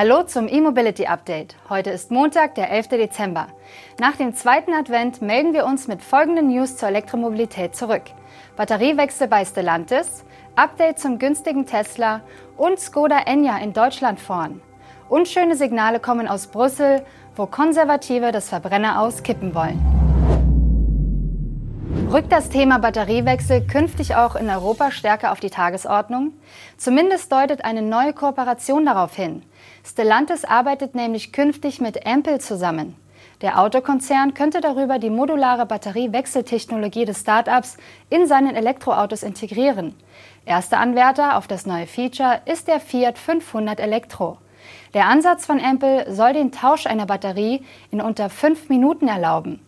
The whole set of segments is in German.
Hallo zum E-Mobility Update. Heute ist Montag, der 11. Dezember. Nach dem zweiten Advent melden wir uns mit folgenden News zur Elektromobilität zurück. Batteriewechsel bei Stellantis, Update zum günstigen Tesla und Skoda Enya in Deutschland vorn. Unschöne Signale kommen aus Brüssel, wo Konservative das Verbrenner auskippen wollen. Rückt das Thema Batteriewechsel künftig auch in Europa stärker auf die Tagesordnung? Zumindest deutet eine neue Kooperation darauf hin. Stellantis arbeitet nämlich künftig mit Ampel zusammen. Der Autokonzern könnte darüber die modulare Batteriewechseltechnologie des Startups in seinen Elektroautos integrieren. Erster Anwärter auf das neue Feature ist der Fiat 500 Elektro. Der Ansatz von Ampel soll den Tausch einer Batterie in unter fünf Minuten erlauben.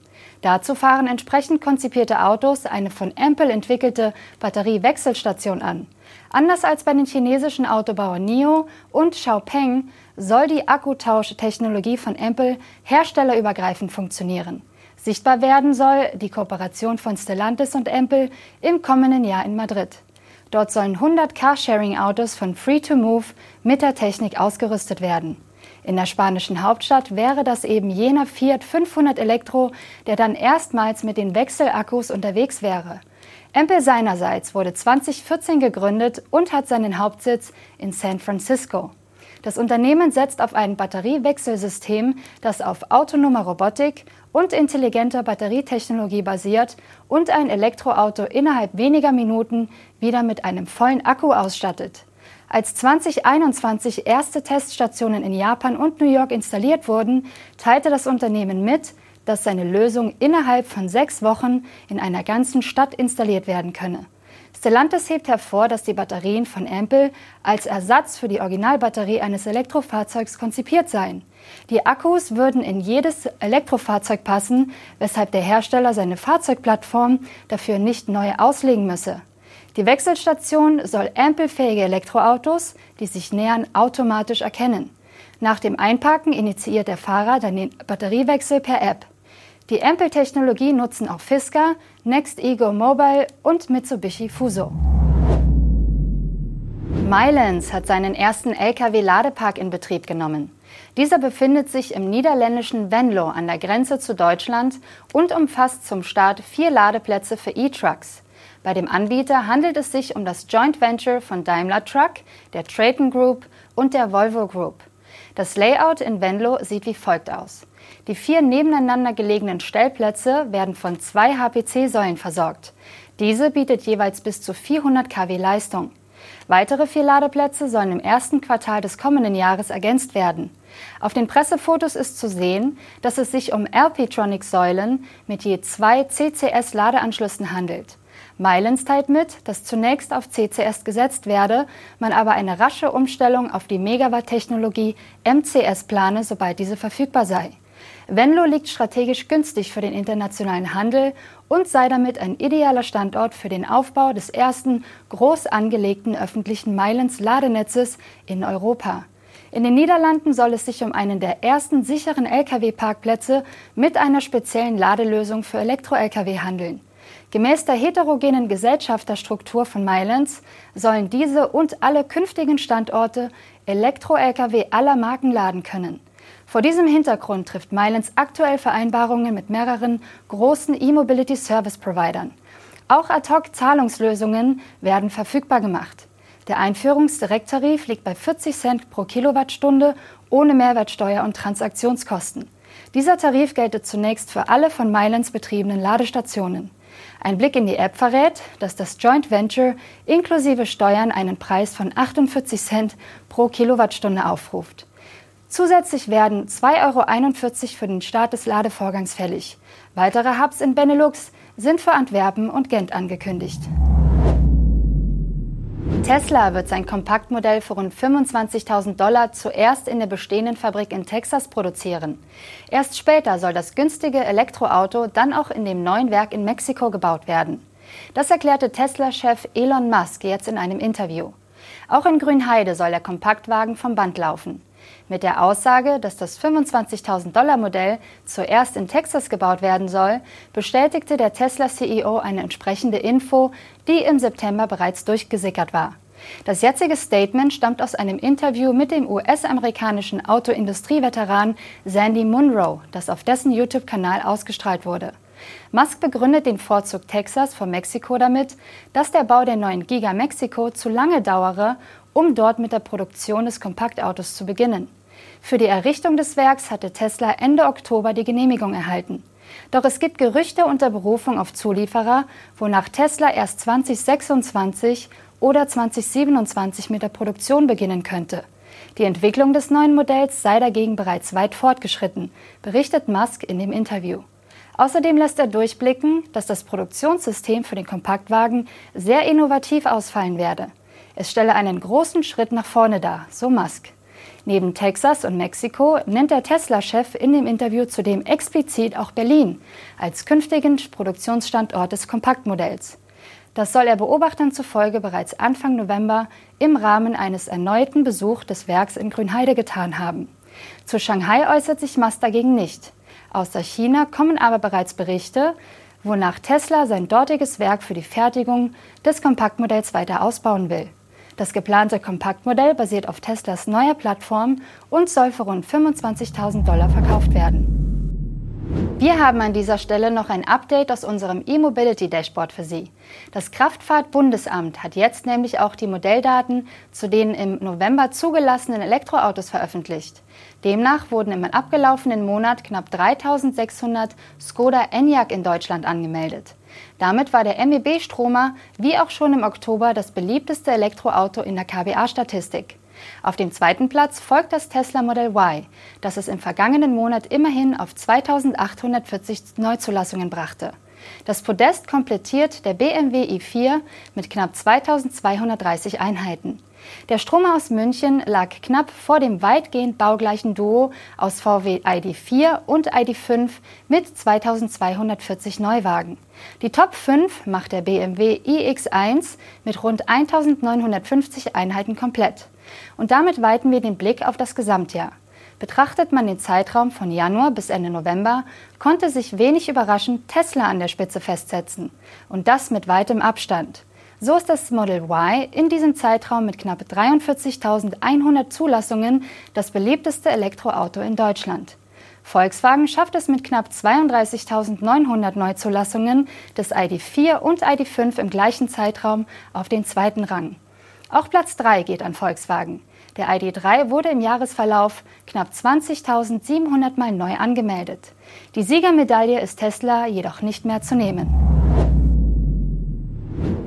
Dazu fahren entsprechend konzipierte Autos eine von Ampel entwickelte Batteriewechselstation an. Anders als bei den chinesischen Autobauern NIO und Xiaopeng soll die Akkutausch-Technologie von Ampel herstellerübergreifend funktionieren. Sichtbar werden soll die Kooperation von Stellantis und Ampel im kommenden Jahr in Madrid. Dort sollen 100 Carsharing-Autos von Free2Move mit der Technik ausgerüstet werden. In der spanischen Hauptstadt wäre das eben jener Fiat 500 Elektro, der dann erstmals mit den Wechselakkus unterwegs wäre. Ampel seinerseits wurde 2014 gegründet und hat seinen Hauptsitz in San Francisco. Das Unternehmen setzt auf ein Batteriewechselsystem, das auf autonomer Robotik und intelligenter Batterietechnologie basiert und ein Elektroauto innerhalb weniger Minuten wieder mit einem vollen Akku ausstattet. Als 2021 erste Teststationen in Japan und New York installiert wurden, teilte das Unternehmen mit, dass seine Lösung innerhalb von sechs Wochen in einer ganzen Stadt installiert werden könne. Stellantis hebt hervor, dass die Batterien von Ampel als Ersatz für die Originalbatterie eines Elektrofahrzeugs konzipiert seien. Die Akkus würden in jedes Elektrofahrzeug passen, weshalb der Hersteller seine Fahrzeugplattform dafür nicht neu auslegen müsse. Die Wechselstation soll ampelfähige Elektroautos, die sich nähern, automatisch erkennen. Nach dem Einparken initiiert der Fahrer dann den Batteriewechsel per App. Die Ampel-Technologie nutzen auch Fisker, Next Ego Mobile und Mitsubishi Fuso. Mylens hat seinen ersten Lkw-Ladepark in Betrieb genommen. Dieser befindet sich im niederländischen Venlo an der Grenze zu Deutschland und umfasst zum Start vier Ladeplätze für E-Trucks. Bei dem Anbieter handelt es sich um das Joint Venture von Daimler Truck, der Traton Group und der Volvo Group. Das Layout in Venlo sieht wie folgt aus. Die vier nebeneinander gelegenen Stellplätze werden von zwei HPC-Säulen versorgt. Diese bietet jeweils bis zu 400 kW Leistung. Weitere vier Ladeplätze sollen im ersten Quartal des kommenden Jahres ergänzt werden. Auf den Pressefotos ist zu sehen, dass es sich um LP-Tronic-Säulen mit je zwei CCS-Ladeanschlüssen handelt. Mylens teilt mit, dass zunächst auf CCS gesetzt werde, man aber eine rasche Umstellung auf die Megawatt-Technologie MCS plane, sobald diese verfügbar sei. Venlo liegt strategisch günstig für den internationalen Handel und sei damit ein idealer Standort für den Aufbau des ersten groß angelegten öffentlichen Mylens-Ladenetzes in Europa. In den Niederlanden soll es sich um einen der ersten sicheren Lkw-Parkplätze mit einer speziellen Ladelösung für Elektro-Lkw handeln. Gemäß der heterogenen Gesellschafterstruktur von Mylens sollen diese und alle künftigen Standorte Elektro-Lkw aller Marken laden können. Vor diesem Hintergrund trifft Mylens aktuell Vereinbarungen mit mehreren großen E-Mobility Service Providern. Auch Ad-Hoc-Zahlungslösungen werden verfügbar gemacht. Der Einführungsdirekttarif liegt bei 40 Cent pro Kilowattstunde ohne Mehrwertsteuer und Transaktionskosten. Dieser Tarif gelte zunächst für alle von Mylens betriebenen Ladestationen. Ein Blick in die App verrät, dass das Joint Venture inklusive Steuern einen Preis von 48 Cent pro Kilowattstunde aufruft. Zusätzlich werden 2,41 Euro für den Start des Ladevorgangs fällig. Weitere Hubs in Benelux sind für Antwerpen und Gent angekündigt. Tesla wird sein Kompaktmodell für rund 25.000 Dollar zuerst in der bestehenden Fabrik in Texas produzieren. Erst später soll das günstige Elektroauto dann auch in dem neuen Werk in Mexiko gebaut werden. Das erklärte Tesla-Chef Elon Musk jetzt in einem Interview. Auch in Grünheide soll der Kompaktwagen vom Band laufen. Mit der Aussage, dass das 25.000 Dollar Modell zuerst in Texas gebaut werden soll, bestätigte der Tesla CEO eine entsprechende Info, die im September bereits durchgesickert war. Das jetzige Statement stammt aus einem Interview mit dem US-amerikanischen Autoindustrieveteran Sandy Munro, das auf dessen YouTube-Kanal ausgestrahlt wurde. Musk begründet den Vorzug Texas vor Mexiko damit, dass der Bau der neuen Giga Mexico zu lange dauere, um dort mit der Produktion des Kompaktautos zu beginnen. Für die Errichtung des Werks hatte Tesla Ende Oktober die Genehmigung erhalten. Doch es gibt Gerüchte unter Berufung auf Zulieferer, wonach Tesla erst 2026 oder 2027 mit der Produktion beginnen könnte. Die Entwicklung des neuen Modells sei dagegen bereits weit fortgeschritten, berichtet Musk in dem Interview. Außerdem lässt er durchblicken, dass das Produktionssystem für den Kompaktwagen sehr innovativ ausfallen werde. Es stelle einen großen Schritt nach vorne dar, so Musk. Neben Texas und Mexiko nennt der Tesla-Chef in dem Interview zudem explizit auch Berlin als künftigen Produktionsstandort des Kompaktmodells. Das soll er Beobachtern zufolge bereits Anfang November im Rahmen eines erneuten Besuchs des Werks in Grünheide getan haben. Zu Shanghai äußert sich Musk dagegen nicht. Außer China kommen aber bereits Berichte, wonach Tesla sein dortiges Werk für die Fertigung des Kompaktmodells weiter ausbauen will. Das geplante Kompaktmodell basiert auf Teslas neuer Plattform und soll für rund 25.000 Dollar verkauft werden. Wir haben an dieser Stelle noch ein Update aus unserem E-Mobility Dashboard für Sie. Das Kraftfahrtbundesamt hat jetzt nämlich auch die Modelldaten zu den im November zugelassenen Elektroautos veröffentlicht. Demnach wurden im abgelaufenen Monat knapp 3600 Skoda Enyaq in Deutschland angemeldet. Damit war der MEB Stromer wie auch schon im Oktober das beliebteste Elektroauto in der KBA-Statistik. Auf dem zweiten Platz folgt das Tesla Model Y, das es im vergangenen Monat immerhin auf 2840 Neuzulassungen brachte. Das Podest komplettiert der BMW i4 mit knapp 2230 Einheiten. Der Stromer aus München lag knapp vor dem weitgehend baugleichen Duo aus VW ID4 und ID5 mit 2240 Neuwagen. Die Top 5 macht der BMW iX1 mit rund 1950 Einheiten komplett. Und damit weiten wir den Blick auf das Gesamtjahr. Betrachtet man den Zeitraum von Januar bis Ende November, konnte sich wenig überraschend Tesla an der Spitze festsetzen. Und das mit weitem Abstand. So ist das Model Y in diesem Zeitraum mit knapp 43.100 Zulassungen das beliebteste Elektroauto in Deutschland. Volkswagen schafft es mit knapp 32.900 Neuzulassungen des ID4 und ID5 im gleichen Zeitraum auf den zweiten Rang. Auch Platz 3 geht an Volkswagen. Der ID3 wurde im Jahresverlauf knapp 20.700 Mal neu angemeldet. Die Siegermedaille ist Tesla jedoch nicht mehr zu nehmen.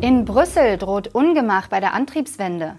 In Brüssel droht Ungemach bei der Antriebswende.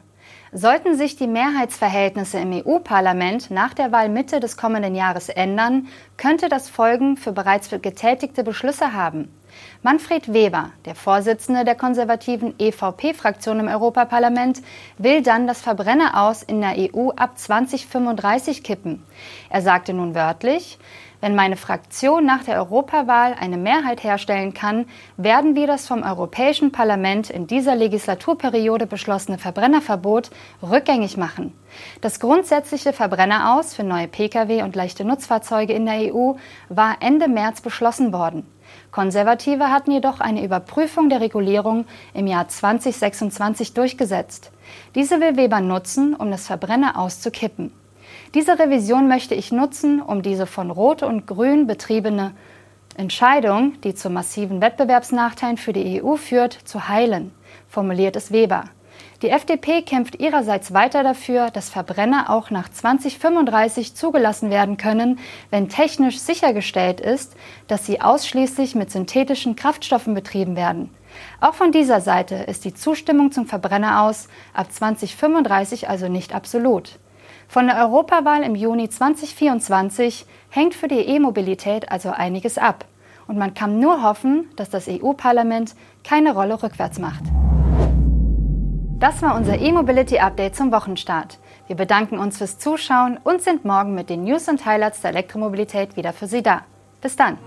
Sollten sich die Mehrheitsverhältnisse im EU-Parlament nach der Wahl Mitte des kommenden Jahres ändern, könnte das Folgen für bereits getätigte Beschlüsse haben. Manfred Weber, der Vorsitzende der konservativen EVP-Fraktion im Europaparlament, will dann das Verbrenner aus in der EU ab 2035 kippen. Er sagte nun wörtlich, wenn meine Fraktion nach der Europawahl eine Mehrheit herstellen kann, werden wir das vom Europäischen Parlament in dieser Legislaturperiode beschlossene Verbrennerverbot rückgängig machen. Das grundsätzliche Verbrenneraus für neue Pkw und leichte Nutzfahrzeuge in der EU war Ende März beschlossen worden. Konservative hatten jedoch eine Überprüfung der Regulierung im Jahr 2026 durchgesetzt. Diese will Weber nutzen, um das Verbrenner kippen. Diese Revision möchte ich nutzen, um diese von Rot und Grün betriebene Entscheidung, die zu massiven Wettbewerbsnachteilen für die EU führt, zu heilen, formuliert es Weber. Die FDP kämpft ihrerseits weiter dafür, dass Verbrenner auch nach 2035 zugelassen werden können, wenn technisch sichergestellt ist, dass sie ausschließlich mit synthetischen Kraftstoffen betrieben werden. Auch von dieser Seite ist die Zustimmung zum Verbrenner aus ab 2035 also nicht absolut. Von der Europawahl im Juni 2024 hängt für die E-Mobilität also einiges ab. Und man kann nur hoffen, dass das EU-Parlament keine Rolle rückwärts macht. Das war unser E-Mobility-Update zum Wochenstart. Wir bedanken uns fürs Zuschauen und sind morgen mit den News und Highlights der Elektromobilität wieder für Sie da. Bis dann!